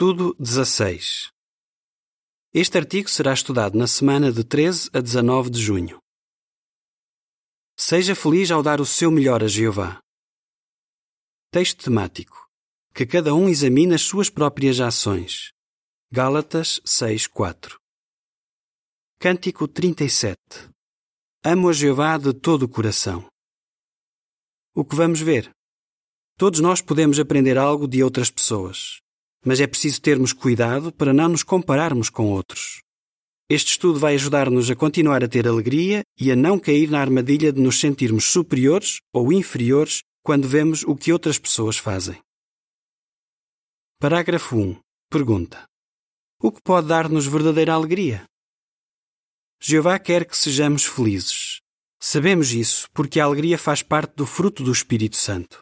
Estudo 16. Este artigo será estudado na semana de 13 a 19 de junho. Seja feliz ao dar o seu melhor a Jeová. Texto temático. Que cada um examine as suas próprias ações. Gálatas 6:4. Cântico 37. Amo a Jeová de todo o coração. O que vamos ver? Todos nós podemos aprender algo de outras pessoas, mas é preciso termos cuidado para não nos compararmos com outros. Este estudo vai ajudar-nos a continuar a ter alegria e a não cair na armadilha de nos sentirmos superiores ou inferiores quando vemos o que outras pessoas fazem. Parágrafo 1. Pergunta: O que pode dar-nos verdadeira alegria? Jeová quer que sejamos felizes. Sabemos isso porque a alegria faz parte do fruto do Espírito Santo.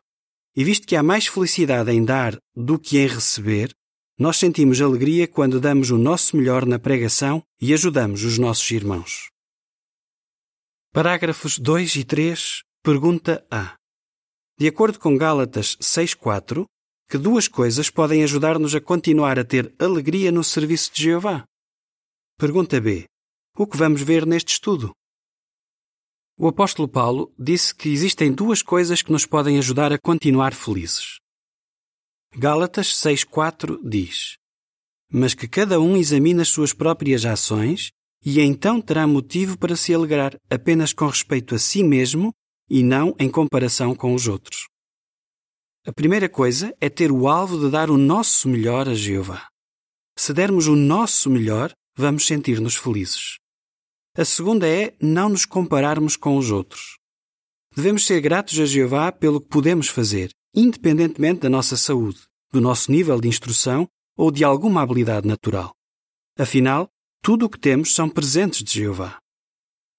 E visto que há mais felicidade em dar do que em receber, nós sentimos alegria quando damos o nosso melhor na pregação e ajudamos os nossos irmãos. Parágrafos 2 e 3, pergunta A. De acordo com Gálatas 6.4, que duas coisas podem ajudar-nos a continuar a ter alegria no serviço de Jeová? Pergunta B. O que vamos ver neste estudo? O apóstolo Paulo disse que existem duas coisas que nos podem ajudar a continuar felizes. Gálatas 6:4 diz: Mas que cada um examine as suas próprias ações e então terá motivo para se alegrar apenas com respeito a si mesmo e não em comparação com os outros. A primeira coisa é ter o alvo de dar o nosso melhor a Jeová. Se dermos o nosso melhor, vamos sentir-nos felizes. A segunda é não nos compararmos com os outros. Devemos ser gratos a Jeová pelo que podemos fazer, independentemente da nossa saúde, do nosso nível de instrução ou de alguma habilidade natural. Afinal, tudo o que temos são presentes de Jeová.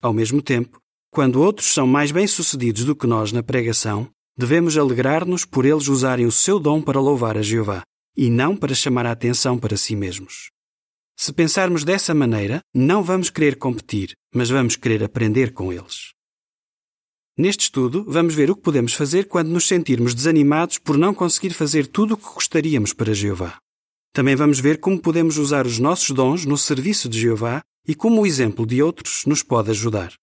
Ao mesmo tempo, quando outros são mais bem-sucedidos do que nós na pregação, devemos alegrar-nos por eles usarem o seu dom para louvar a Jeová e não para chamar a atenção para si mesmos. Se pensarmos dessa maneira, não vamos querer competir, mas vamos querer aprender com eles. Neste estudo, vamos ver o que podemos fazer quando nos sentirmos desanimados por não conseguir fazer tudo o que gostaríamos para Jeová. Também vamos ver como podemos usar os nossos dons no serviço de Jeová e como o exemplo de outros nos pode ajudar.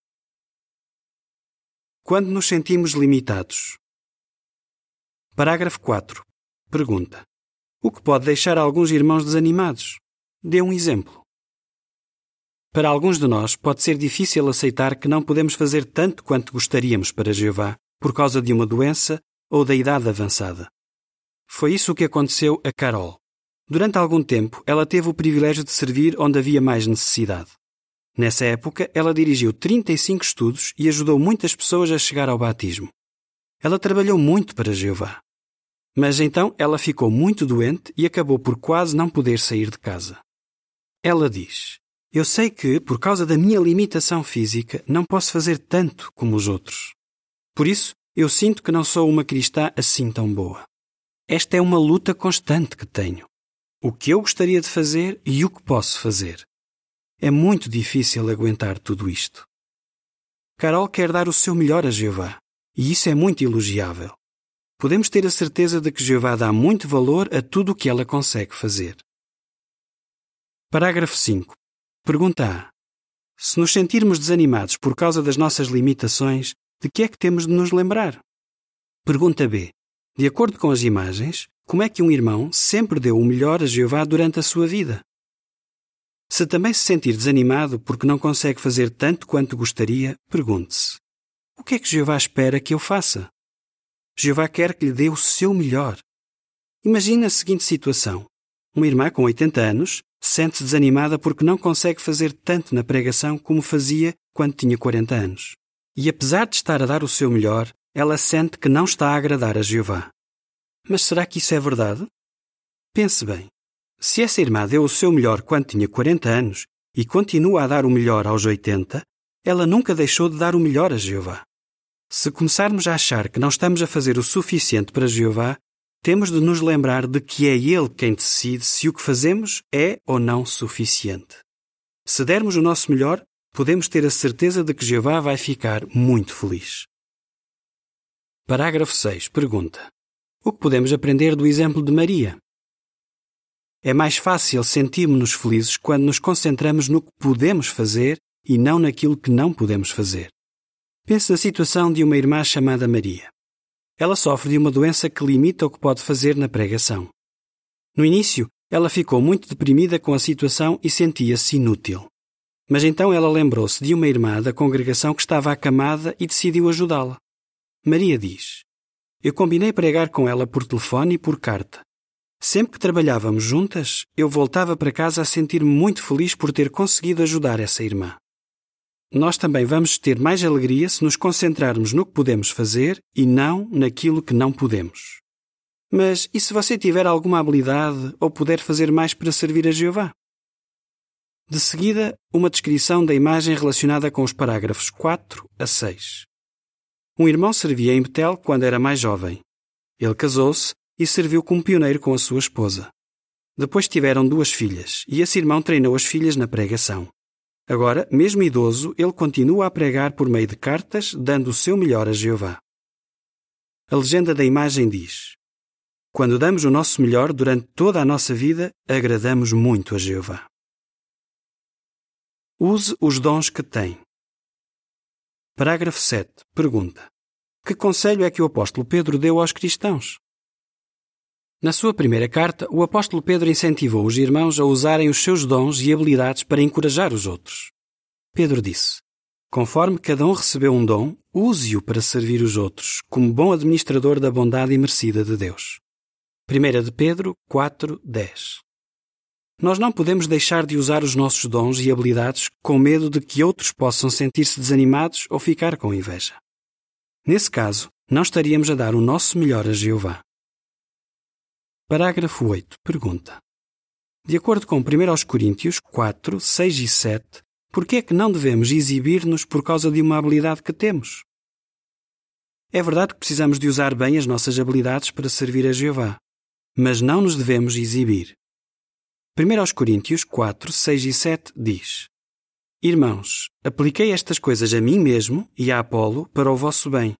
Quando nos sentimos limitados. Parágrafo 4. Pergunta: O que pode deixar alguns irmãos desanimados? Dê um exemplo. Para alguns de nós, pode ser difícil aceitar que não podemos fazer tanto quanto gostaríamos para Jeová por causa de uma doença ou da idade avançada. Foi isso que aconteceu a Carol. Durante algum tempo, ela teve o privilégio de servir onde havia mais necessidade. Nessa época, ela dirigiu 35 estudos e ajudou muitas pessoas a chegar ao batismo. Ela trabalhou muito para Jeová. Mas então ela ficou muito doente e acabou por quase não poder sair de casa. Ela diz: Eu sei que, por causa da minha limitação física, não posso fazer tanto como os outros. Por isso, eu sinto que não sou uma cristã assim tão boa. Esta é uma luta constante que tenho. O que eu gostaria de fazer e o que posso fazer. É muito difícil aguentar tudo isto. Carol quer dar o seu melhor a Jeová, e isso é muito elogiável. Podemos ter a certeza de que Jeová dá muito valor a tudo o que ela consegue fazer. Parágrafo 5. Pergunta A. Se nos sentirmos desanimados por causa das nossas limitações, de que é que temos de nos lembrar? Pergunta B. De acordo com as imagens, como é que um irmão sempre deu o melhor a Jeová durante a sua vida? Se também se sentir desanimado porque não consegue fazer tanto quanto gostaria, pergunte-se: O que é que Jeová espera que eu faça? Jeová quer que lhe dê o seu melhor. Imagine a seguinte situação: uma irmã com 80 anos sente-se desanimada porque não consegue fazer tanto na pregação como fazia quando tinha 40 anos. E apesar de estar a dar o seu melhor, ela sente que não está a agradar a Jeová. Mas será que isso é verdade? Pense bem. Se essa irmã deu o seu melhor quando tinha 40 anos e continua a dar o melhor aos 80, ela nunca deixou de dar o melhor a Jeová. Se começarmos a achar que não estamos a fazer o suficiente para Jeová, temos de nos lembrar de que é Ele quem decide se o que fazemos é ou não suficiente. Se dermos o nosso melhor, podemos ter a certeza de que Jeová vai ficar muito feliz. Parágrafo 6. Pergunta: O que podemos aprender do exemplo de Maria? É mais fácil sentirmos-nos felizes quando nos concentramos no que podemos fazer e não naquilo que não podemos fazer. Pense na situação de uma irmã chamada Maria. Ela sofre de uma doença que limita o que pode fazer na pregação. No início, ela ficou muito deprimida com a situação e sentia-se inútil. Mas então ela lembrou-se de uma irmã da congregação que estava acamada e decidiu ajudá-la. Maria diz: Eu combinei pregar com ela por telefone e por carta. Sempre que trabalhávamos juntas, eu voltava para casa a sentir-me muito feliz por ter conseguido ajudar essa irmã. Nós também vamos ter mais alegria se nos concentrarmos no que podemos fazer e não naquilo que não podemos. Mas e se você tiver alguma habilidade ou puder fazer mais para servir a Jeová? De seguida, uma descrição da imagem relacionada com os parágrafos 4 a 6. Um irmão servia em Betel quando era mais jovem. Ele casou-se e serviu como pioneiro com a sua esposa. Depois tiveram duas filhas e esse irmão treinou as filhas na pregação. Agora, mesmo idoso, ele continua a pregar por meio de cartas, dando o seu melhor a Jeová. A legenda da imagem diz: Quando damos o nosso melhor durante toda a nossa vida, agradamos muito a Jeová. Use os dons que tem. Parágrafo 7. Pergunta: Que conselho é que o apóstolo Pedro deu aos cristãos? Na sua primeira carta, o apóstolo Pedro incentivou os irmãos a usarem os seus dons e habilidades para encorajar os outros. Pedro disse: Conforme cada um recebeu um dom, use-o para servir os outros, como bom administrador da bondade imerecida de Deus. 1 de Pedro 4, 10 Nós não podemos deixar de usar os nossos dons e habilidades com medo de que outros possam sentir-se desanimados ou ficar com inveja. Nesse caso, não estaríamos a dar o nosso melhor a Jeová. Parágrafo 8. Pergunta. De acordo com 1 Coríntios 4, 6 e 7, por que é que não devemos exibir-nos por causa de uma habilidade que temos? É verdade que precisamos de usar bem as nossas habilidades para servir a Jeová, mas não nos devemos exibir. 1 Coríntios 4, 6 e 7 diz: Irmãos, apliquei estas coisas a mim mesmo e a Apolo para o vosso bem,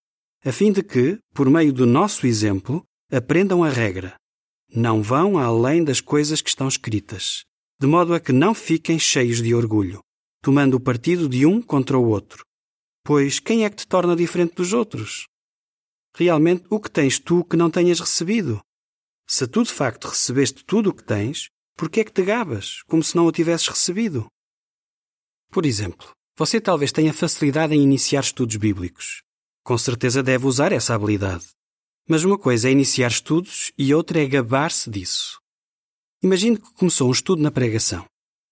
a fim de que, por meio do nosso exemplo, aprendam a regra não vão além das coisas que estão escritas, de modo a que não fiquem cheios de orgulho, tomando o partido de um contra o outro. Pois quem é que te torna diferente dos outros? Realmente, o que tens tu que não tenhas recebido? Se tu de facto recebeste tudo o que tens, por que é que te gabas, como se não o tivesses recebido? Por exemplo, você talvez tenha facilidade em iniciar estudos bíblicos. Com certeza deve usar essa habilidade. Mas uma coisa é iniciar estudos e outra é gabar-se disso. Imagine que começou um estudo na pregação.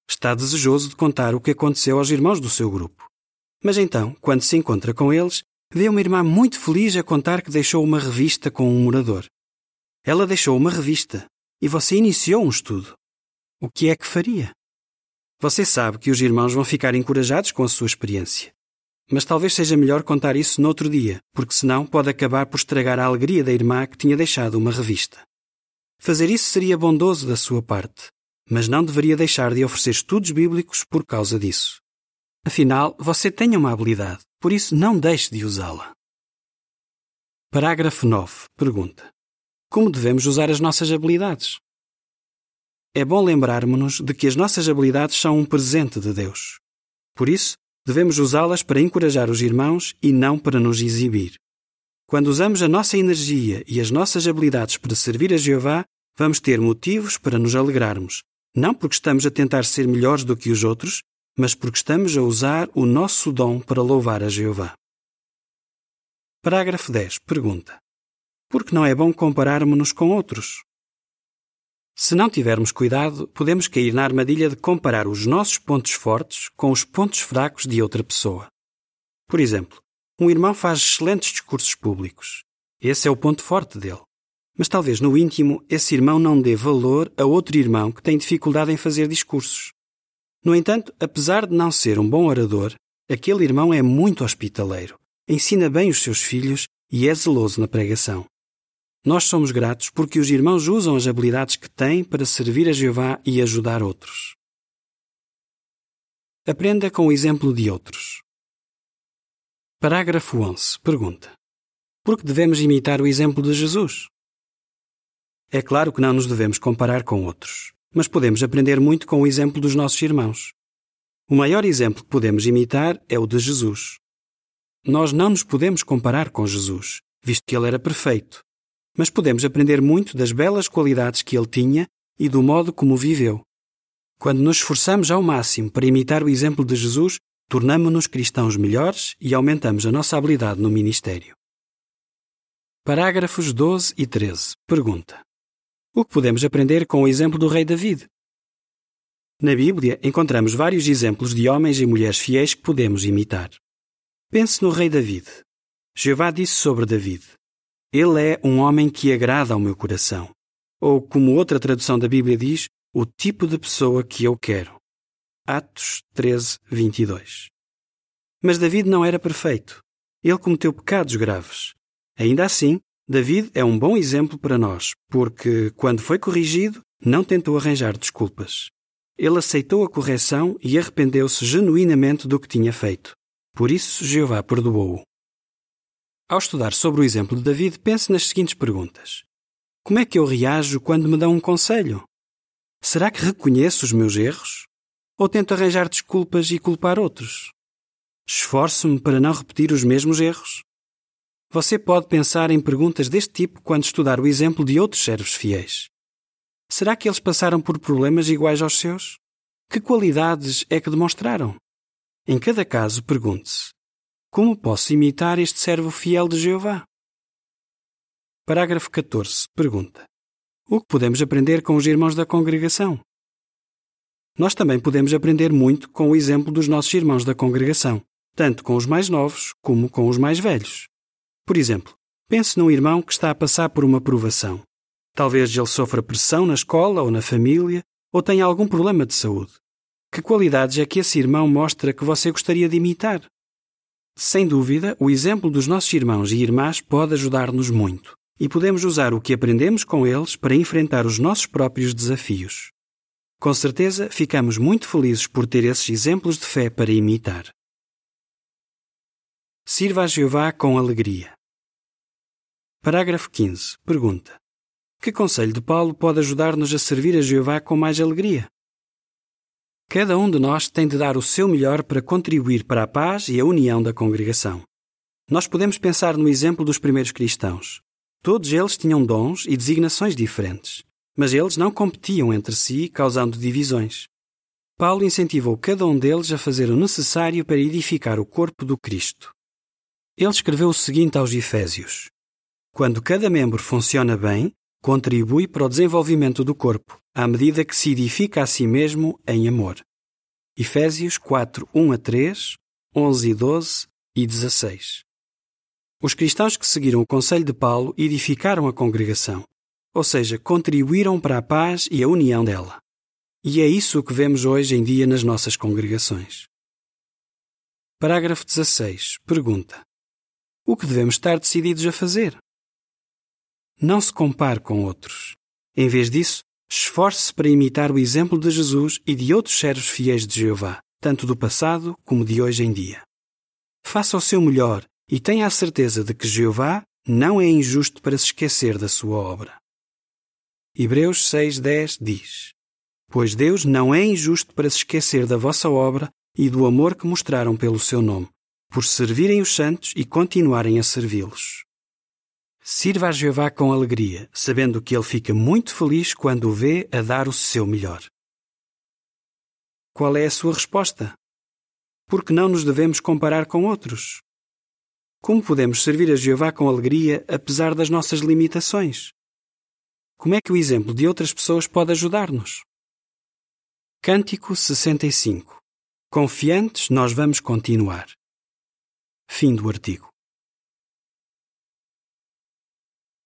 Está desejoso de contar o que aconteceu aos irmãos do seu grupo. Mas então, quando se encontra com eles, vê uma irmã muito feliz a contar que deixou uma revista com um morador. Ela deixou uma revista e você iniciou um estudo. O que é que faria? Você sabe que os irmãos vão ficar encorajados com a sua experiência. Mas talvez seja melhor contar isso noutro dia, porque senão pode acabar por estragar a alegria da irmã que tinha deixado uma revista. Fazer isso seria bondoso da sua parte, mas não deveria deixar de oferecer estudos bíblicos por causa disso. Afinal, você tem uma habilidade, por isso não deixe de usá-la. Parágrafo 9. Pergunta: Como devemos usar as nossas habilidades? É bom lembrarmos-nos de que as nossas habilidades são um presente de Deus. Por isso, Devemos usá-las para encorajar os irmãos e não para nos exibir. Quando usamos a nossa energia e as nossas habilidades para servir a Jeová, vamos ter motivos para nos alegrarmos, não porque estamos a tentar ser melhores do que os outros, mas porque estamos a usar o nosso dom para louvar a Jeová. Parágrafo 10. Pergunta: Por que não é bom compararmos-nos com outros? Se não tivermos cuidado, podemos cair na armadilha de comparar os nossos pontos fortes com os pontos fracos de outra pessoa. Por exemplo, um irmão faz excelentes discursos públicos. Esse é o ponto forte dele. Mas talvez no íntimo esse irmão não dê valor a outro irmão que tem dificuldade em fazer discursos. No entanto, apesar de não ser um bom orador, aquele irmão é muito hospitaleiro, ensina bem os seus filhos e é zeloso na pregação. Nós somos gratos porque os irmãos usam as habilidades que têm para servir a Jeová e ajudar outros. Aprenda com o exemplo de outros. Parágrafo 11. Pergunta: Por que devemos imitar o exemplo de Jesus? É claro que não nos devemos comparar com outros, mas podemos aprender muito com o exemplo dos nossos irmãos. O maior exemplo que podemos imitar é o de Jesus. Nós não nos podemos comparar com Jesus, visto que ele era perfeito, mas podemos aprender muito das belas qualidades que ele tinha e do modo como viveu. Quando nos esforçamos ao máximo para imitar o exemplo de Jesus, tornamos-nos cristãos melhores e aumentamos a nossa habilidade no ministério. Parágrafos 12 e 13. Pergunta: O que podemos aprender com o exemplo do rei David? Na Bíblia encontramos vários exemplos de homens e mulheres fiéis que podemos imitar. Pense no rei David. Jeová disse sobre David: Ele é um homem que agrada ao meu coração. Ou, como outra tradução da Bíblia diz, o tipo de pessoa que eu quero. Atos 13, 22. Mas David não era perfeito. Ele cometeu pecados graves. Ainda assim, David é um bom exemplo para nós, porque, quando foi corrigido, não tentou arranjar desculpas. Ele aceitou a correção e arrependeu-se genuinamente do que tinha feito. Por isso, Jeová perdoou-o. Ao estudar sobre o exemplo de David, pense nas seguintes perguntas: Como é que eu reajo quando me dão um conselho? Será que reconheço os meus erros? Ou tento arranjar desculpas e culpar outros? Esforço-me para não repetir os mesmos erros? Você pode pensar em perguntas deste tipo quando estudar o exemplo de outros servos fiéis. Será que eles passaram por problemas iguais aos seus? Que qualidades é que demonstraram? Em cada caso, pergunte-se: Como posso imitar este servo fiel de Jeová? Parágrafo 14. Pergunta: o que podemos aprender com os irmãos da congregação? Nós também podemos aprender muito com o exemplo dos nossos irmãos da congregação, tanto com os mais novos como com os mais velhos. Por exemplo, pense num irmão que está a passar por uma provação. Talvez ele sofra pressão na escola ou na família, ou tenha algum problema de saúde. Que qualidades é que esse irmão mostra que você gostaria de imitar? Sem dúvida, o exemplo dos nossos irmãos e irmãs pode ajudar-nos muito e podemos usar o que aprendemos com eles para enfrentar os nossos próprios desafios. Com certeza, ficamos muito felizes por ter esses exemplos de fé para imitar. Sirva a Jeová com alegria. Parágrafo 15. Pergunta: Que conselho de Paulo pode ajudar-nos a servir a Jeová com mais alegria? Cada um de nós tem de dar o seu melhor para contribuir para a paz e a união da congregação. Nós podemos pensar no exemplo dos primeiros cristãos. Todos eles tinham dons e designações diferentes, mas eles não competiam entre si, causando divisões. Paulo incentivou cada um deles a fazer o necessário para edificar o corpo do Cristo. Ele escreveu o seguinte aos Efésios: Quando cada membro funciona bem, contribui para o desenvolvimento do corpo, à medida que se edifica a si mesmo em amor. Efésios 4, 1 a 3, 11 e 12 e 16. Os cristãos que seguiram o conselho de Paulo edificaram a congregação, ou seja, contribuíram para a paz e a união dela. E é isso que vemos hoje em dia nas nossas congregações. Parágrafo 16. Pergunta: O que devemos estar decididos a fazer? Não se compare com outros. Em vez disso, esforce-se para imitar o exemplo de Jesus e de outros servos fiéis de Jeová, tanto do passado como de hoje em dia. Faça o seu melhor e tenha a certeza de que Jeová não é injusto para se esquecer da sua obra. Hebreus 6:10 diz: Pois Deus não é injusto para se esquecer da vossa obra e do amor que mostraram pelo seu nome, por servirem os santos e continuarem a servi-los. Sirva a Jeová com alegria, sabendo que ele fica muito feliz quando o vê a dar o seu melhor. Qual é a sua resposta? Porque não nos devemos comparar com outros? Como podemos servir a Jeová com alegria apesar das nossas limitações? Como é que o exemplo de outras pessoas pode ajudar-nos? Cântico 65 Confiantes, nós vamos continuar. Fim do artigo.